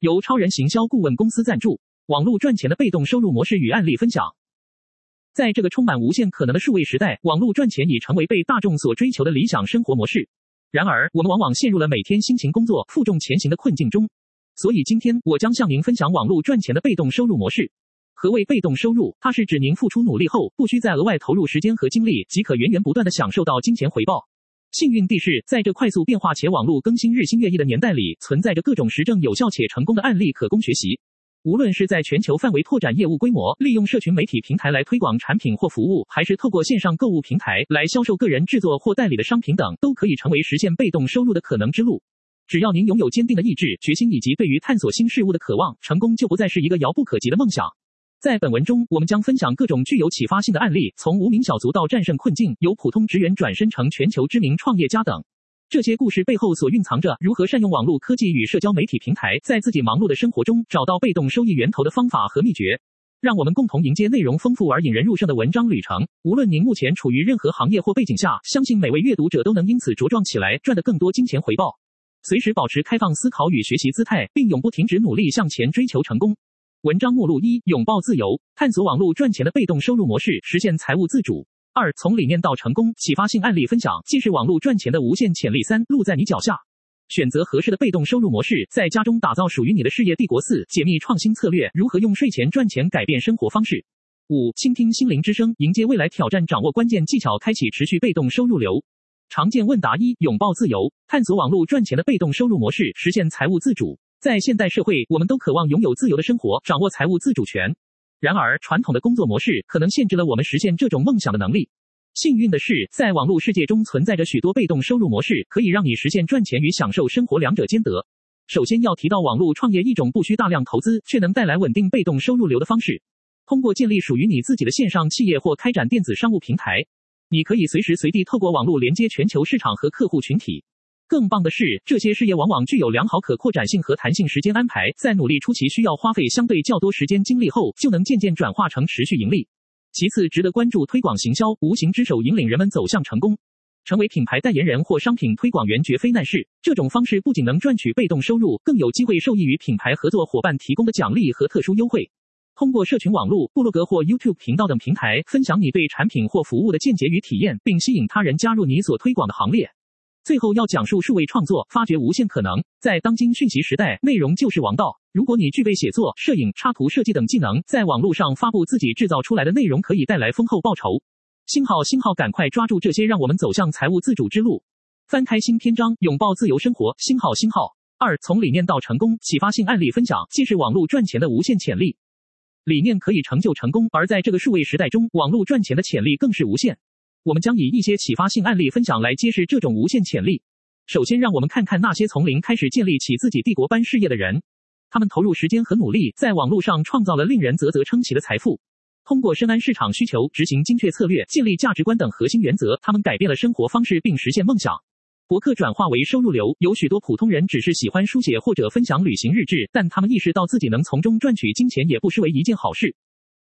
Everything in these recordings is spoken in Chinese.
由超人行销顾问公司赞助，网络赚钱的被动收入模式与案例分享。在这个充满无限可能的数位时代，网络赚钱已成为被大众所追求的理想生活模式。然而，我们往往陷入了每天辛勤工作、负重前行的困境中。所以，今天我将向您分享网络赚钱的被动收入模式。何谓被动收入？它是指您付出努力后，不需再额外投入时间和精力，即可源源不断地享受到金钱回报。幸运地是，在这快速变化且网络更新日新月异的年代里，存在着各种实证有效且成功的案例可供学习。无论是在全球范围拓展业务规模，利用社群媒体平台来推广产品或服务，还是透过线上购物平台来销售个人制作或代理的商品等，都可以成为实现被动收入的可能之路。只要您拥有坚定的意志、决心以及对于探索新事物的渴望，成功就不再是一个遥不可及的梦想。在本文中，我们将分享各种具有启发性的案例，从无名小卒到战胜困境，由普通职员转身成全球知名创业家等。这些故事背后所蕴藏着如何善用网络科技与社交媒体平台，在自己忙碌的生活中找到被动收益源头的方法和秘诀。让我们共同迎接内容丰富而引人入胜的文章旅程。无论您目前处于任何行业或背景下，相信每位阅读者都能因此茁壮起来，赚得更多金钱回报。随时保持开放思考与学习姿态，并永不停止努力向前追求成功。文章目录一：拥抱自由，探索网络赚钱的被动收入模式，实现财务自主。二、从理念到成功，启发性案例分享，既是网络赚钱的无限潜力。三、路在你脚下，选择合适的被动收入模式，在家中打造属于你的事业帝国。四、解密创新策略，如何用睡前赚钱改变生活方式。五、倾听心灵之声，迎接未来挑战，掌握关键技巧，开启持续被动收入流。常见问答一：拥抱自由，探索网络赚钱的被动收入模式，实现财务自主。在现代社会，我们都渴望拥有自由的生活，掌握财务自主权。然而，传统的工作模式可能限制了我们实现这种梦想的能力。幸运的是，在网络世界中存在着许多被动收入模式，可以让你实现赚钱与享受生活两者兼得。首先要提到网络创业，一种不需大量投资却能带来稳定被动收入流的方式。通过建立属于你自己的线上企业或开展电子商务平台，你可以随时随地透过网络连接全球市场和客户群体。更棒的是，这些事业往往具有良好可扩展性和弹性时间安排，在努力初期需要花费相对较多时间精力后，就能渐渐转化成持续盈利。其次，值得关注推广行销，无形之手引领人们走向成功，成为品牌代言人或商品推广员绝非难事。这种方式不仅能赚取被动收入，更有机会受益于品牌合作伙伴提供的奖励和特殊优惠。通过社群网络、部落格或 YouTube 频道等平台，分享你对产品或服务的见解与体验，并吸引他人加入你所推广的行列。最后要讲述数位创作，发掘无限可能。在当今讯息时代，内容就是王道。如果你具备写作、摄影、插图设计等技能，在网络上发布自己制造出来的内容，可以带来丰厚报酬。星号星号，赶快抓住这些，让我们走向财务自主之路。翻开新篇章，拥抱自由生活。星号星号。二，从理念到成功，启发性案例分享，既是网络赚钱的无限潜力。理念可以成就成功，而在这个数位时代中，网络赚钱的潜力更是无限。我们将以一些启发性案例分享来揭示这种无限潜力。首先，让我们看看那些从零开始建立起自己帝国般事业的人，他们投入时间和努力，在网络上创造了令人啧啧称奇的财富。通过深谙市场需求、执行精确策略、建立价值观等核心原则，他们改变了生活方式并实现梦想。博客转化为收入流，有许多普通人只是喜欢书写或者分享旅行日志，但他们意识到自己能从中赚取金钱，也不失为一件好事。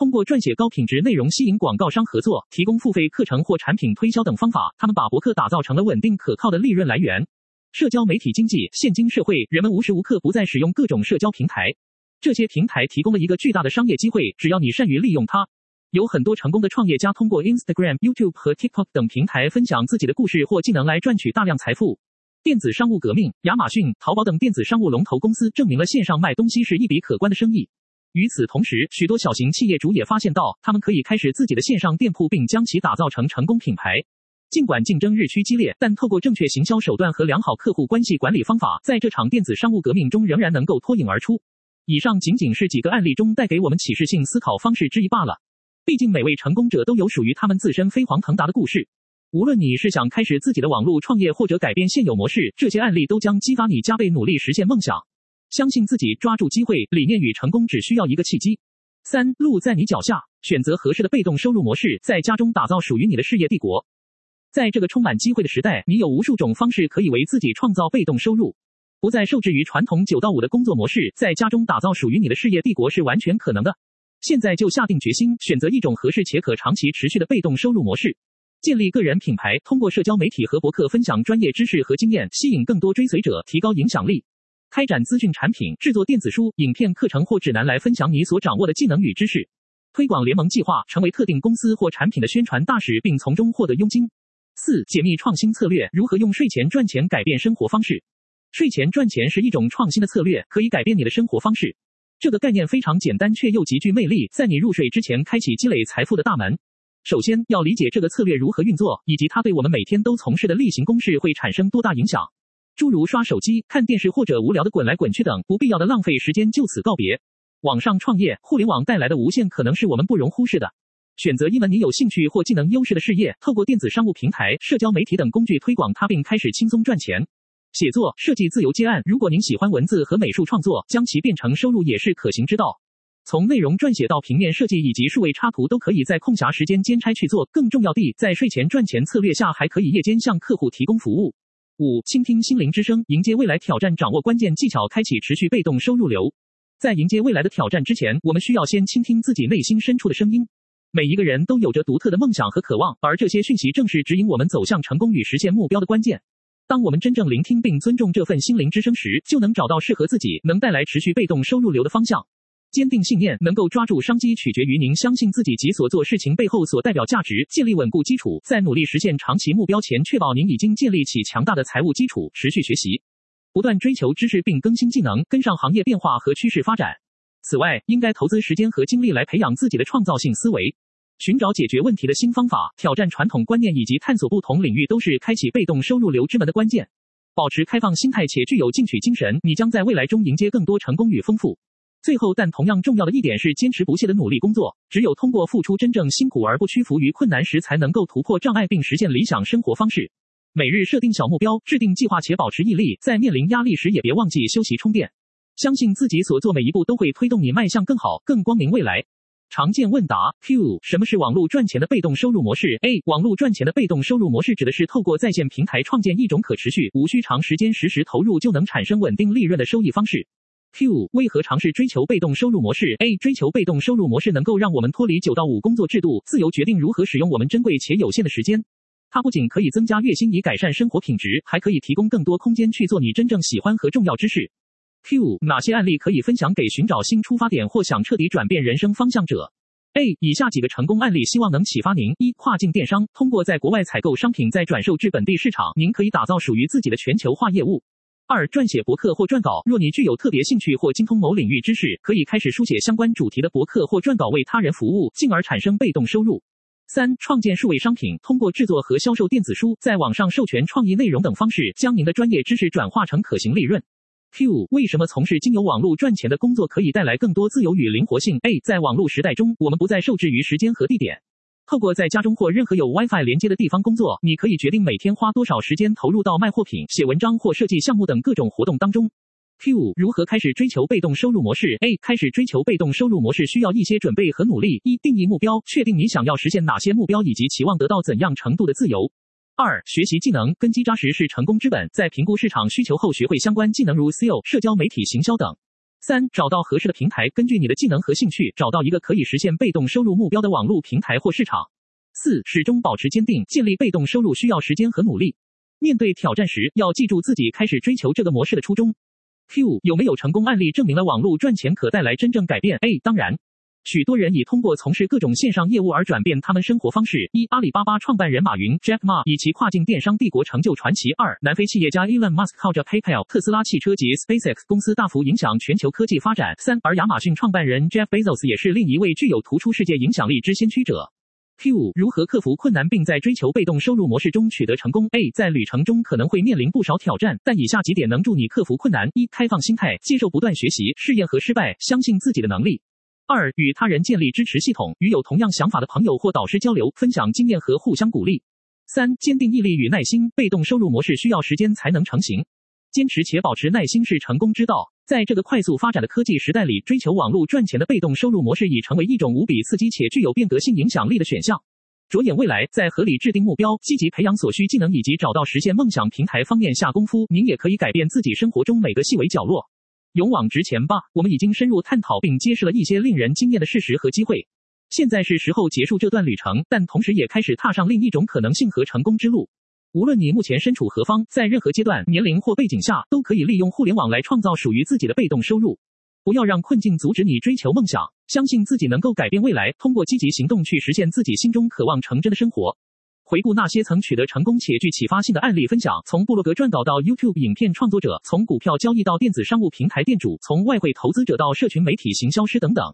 通过撰写高品质内容吸引广告商合作，提供付费课程或产品推销等方法，他们把博客打造成了稳定可靠的利润来源。社交媒体经济，现今社会，人们无时无刻不在使用各种社交平台，这些平台提供了一个巨大的商业机会，只要你善于利用它。有很多成功的创业家通过 Instagram、YouTube 和 TikTok 等平台分享自己的故事或技能来赚取大量财富。电子商务革命，亚马逊、淘宝等电子商务龙头公司证明了线上卖东西是一笔可观的生意。与此同时，许多小型企业主也发现到，他们可以开始自己的线上店铺，并将其打造成成功品牌。尽管竞争日趋激烈，但透过正确行销手段和良好客户关系管理方法，在这场电子商务革命中仍然能够脱颖而出。以上仅仅是几个案例中带给我们启示性思考方式之一罢了。毕竟每位成功者都有属于他们自身飞黄腾达的故事。无论你是想开始自己的网络创业，或者改变现有模式，这些案例都将激发你加倍努力实现梦想。相信自己，抓住机会，理念与成功只需要一个契机。三，路在你脚下，选择合适的被动收入模式，在家中打造属于你的事业帝国。在这个充满机会的时代，你有无数种方式可以为自己创造被动收入，不再受制于传统九到五的工作模式，在家中打造属于你的事业帝国是完全可能的。现在就下定决心，选择一种合适且可长期持续的被动收入模式，建立个人品牌，通过社交媒体和博客分享专业知识和经验，吸引更多追随者，提高影响力。开展资讯产品，制作电子书、影片、课程或指南来分享你所掌握的技能与知识。推广联盟计划，成为特定公司或产品的宣传大使，并从中获得佣金。四、解密创新策略，如何用睡前赚钱改变生活方式？睡前赚钱是一种创新的策略，可以改变你的生活方式。这个概念非常简单，却又极具魅力，在你入睡之前开启积累财富的大门。首先要理解这个策略如何运作，以及它对我们每天都从事的例行公事会产生多大影响。诸如刷手机、看电视或者无聊的滚来滚去等不必要的浪费时间就此告别。网上创业，互联网带来的无限可能是我们不容忽视的。选择一门你有兴趣或技能优势的事业，透过电子商务平台、社交媒体等工具推广它，并开始轻松赚钱。写作、设计自由接案，如果您喜欢文字和美术创作，将其变成收入也是可行之道。从内容撰写到平面设计以及数位插图，都可以在空暇时间兼差去做。更重要的，在睡前赚钱策略下，还可以夜间向客户提供服务。五、倾听心灵之声，迎接未来挑战，掌握关键技巧，开启持续被动收入流。在迎接未来的挑战之前，我们需要先倾听自己内心深处的声音。每一个人都有着独特的梦想和渴望，而这些讯息正是指引我们走向成功与实现目标的关键。当我们真正聆听并尊重这份心灵之声时，就能找到适合自己、能带来持续被动收入流的方向。坚定信念，能够抓住商机，取决于您相信自己及所做事情背后所代表价值。建立稳固基础，在努力实现长期目标前，确保您已经建立起强大的财务基础。持续学习。不断追求知识并更新技能，跟上行业变化和趋势发展。此外，应该投资时间和精力来培养自己的创造性思维，寻找解决问题的新方法，挑战传统观念以及探索不同领域，都是开启被动收入流之门的关键。保持开放心态且具有进取精神，你将在未来中迎接更多成功与丰富。最后，但同样重要的一点是坚持不懈的努力工作。只有通过付出真正辛苦而不屈服于困难时，才能够突破障碍并实现理想生活方式。每日设定小目标，制定计划且保持毅力，在面临压力时也别忘记休息充电。相信自己所做每一步都会推动你迈向更好、更光明未来。常见问答：Q，什么是网络赚钱的被动收入模式？A，网络赚钱的被动收入模式指的是透过在线平台创建一种可持续、无需长时间实时投入就能产生稳定利润的收益方式。Q，为何尝试追求被动收入模式？A，追求被动收入模式能够让我们脱离九到五工作制度，自由决定如何使用我们珍贵且有限的时间。它不仅可以增加月薪以改善生活品质，还可以提供更多空间去做你真正喜欢和重要之事。Q，哪些案例可以分享给寻找新出发点或想彻底转变人生方向者？A，以下几个成功案例希望能启发您：一、跨境电商，通过在国外采购商品再转售至本地市场，您可以打造属于自己的全球化业务。二、撰写博客或撰稿，若你具有特别兴趣或精通某领域知识，可以开始书写相关主题的博客或撰稿，为他人服务，进而产生被动收入。三、创建数位商品，通过制作和销售电子书，在网上授权创意内容等方式，将您的专业知识转化成可行利润。Q，为什么从事经由网络赚钱的工作可以带来更多自由与灵活性？A，在网络时代中，我们不再受制于时间和地点，透过在家中或任何有 WiFi 连接的地方工作，你可以决定每天花多少时间投入到卖货品、写文章或设计项目等各种活动当中。Q 如何开始追求被动收入模式？A 开始追求被动收入模式需要一些准备和努力。一、定义目标，确定你想要实现哪些目标以及期望得到怎样程度的自由。二、学习技能，根基扎实是成功之本。在评估市场需求后，学会相关技能如 SEO、社交媒体行销等。三、找到合适的平台，根据你的技能和兴趣，找到一个可以实现被动收入目标的网络平台或市场。四、始终保持坚定，建立被动收入需要时间和努力。面对挑战时，要记住自己开始追求这个模式的初衷。Q 有没有成功案例证明了网络赚钱可带来真正改变？A 当然，许多人已通过从事各种线上业务而转变他们生活方式。一、阿里巴巴创办人马云 Jack Ma 以其跨境电商帝国成就传奇。二、南非企业家 Elon Musk 靠着 PayPal、特斯拉汽车及 SpaceX 公司大幅影响全球科技发展。三、而亚马逊创办人 Jeff Bezos 也是另一位具有突出世界影响力之先驱者。Q 如何克服困难并在追求被动收入模式中取得成功？A 在旅程中可能会面临不少挑战，但以下几点能助你克服困难：一、开放心态，接受不断学习、试验和失败，相信自己的能力；二、与他人建立支持系统，与有同样想法的朋友或导师交流，分享经验和互相鼓励；三、坚定毅力与耐心，被动收入模式需要时间才能成型。坚持且保持耐心是成功之道。在这个快速发展的科技时代里，追求网络赚钱的被动收入模式已成为一种无比刺激且具有变革性影响力的选项。着眼未来，在合理制定目标、积极培养所需技能以及找到实现梦想平台方面下功夫，您也可以改变自己生活中每个细微角落。勇往直前吧！我们已经深入探讨并揭示了一些令人惊艳的事实和机会。现在是时候结束这段旅程，但同时也开始踏上另一种可能性和成功之路。无论你目前身处何方，在任何阶段、年龄或背景下，都可以利用互联网来创造属于自己的被动收入。不要让困境阻止你追求梦想，相信自己能够改变未来，通过积极行动去实现自己心中渴望成真的生活。回顾那些曾取得成功且具启发性的案例分享，从布洛格撰稿到 YouTube 影片创作者，从股票交易到电子商务平台店主，从外汇投资者到社群媒体行销师等等。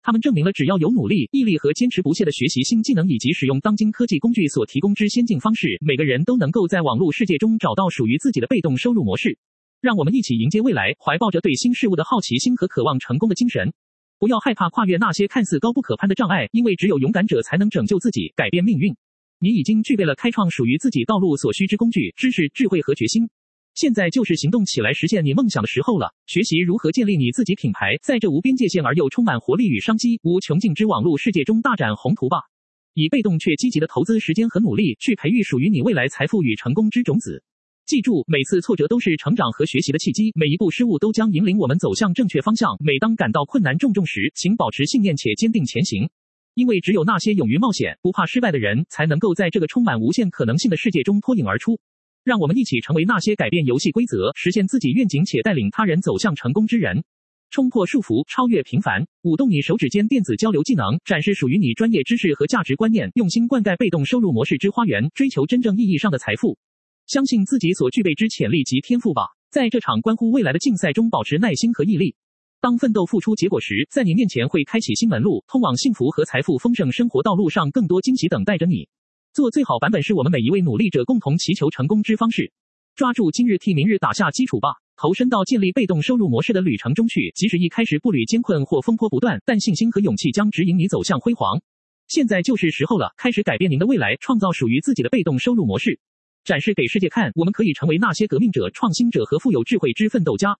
他们证明了，只要有努力、毅力和坚持不懈的学习新技能，以及使用当今科技工具所提供之先进方式，每个人都能够在网络世界中找到属于自己的被动收入模式。让我们一起迎接未来，怀抱着对新事物的好奇心和渴望成功的精神。不要害怕跨越那些看似高不可攀的障碍，因为只有勇敢者才能拯救自己，改变命运。你已经具备了开创属于自己道路所需之工具、知识、智慧和决心。现在就是行动起来实现你梦想的时候了。学习如何建立你自己品牌，在这无边界线而又充满活力与商机、无穷尽之网络世界中大展宏图吧！以被动却积极的投资时间和努力，去培育属于你未来财富与成功之种子。记住，每次挫折都是成长和学习的契机，每一步失误都将引领我们走向正确方向。每当感到困难重重时，请保持信念且坚定前行，因为只有那些勇于冒险、不怕失败的人，才能够在这个充满无限可能性的世界中脱颖而出。让我们一起成为那些改变游戏规则、实现自己愿景且带领他人走向成功之人。冲破束缚，超越平凡，舞动你手指间电子交流技能，展示属于你专业知识和价值观念，用心灌溉被动收入模式之花园，追求真正意义上的财富。相信自己所具备之潜力及天赋吧，在这场关乎未来的竞赛中，保持耐心和毅力。当奋斗付出结果时，在你面前会开启新门路，通往幸福和财富丰盛生活道路上，更多惊喜等待着你。做最好版本是我们每一位努力者共同祈求成功之方式。抓住今日，替明日打下基础吧。投身到建立被动收入模式的旅程中去，即使一开始步履艰困或风波不断，但信心和勇气将指引你走向辉煌。现在就是时候了，开始改变您的未来，创造属于自己的被动收入模式，展示给世界看，我们可以成为那些革命者、创新者和富有智慧之奋斗家。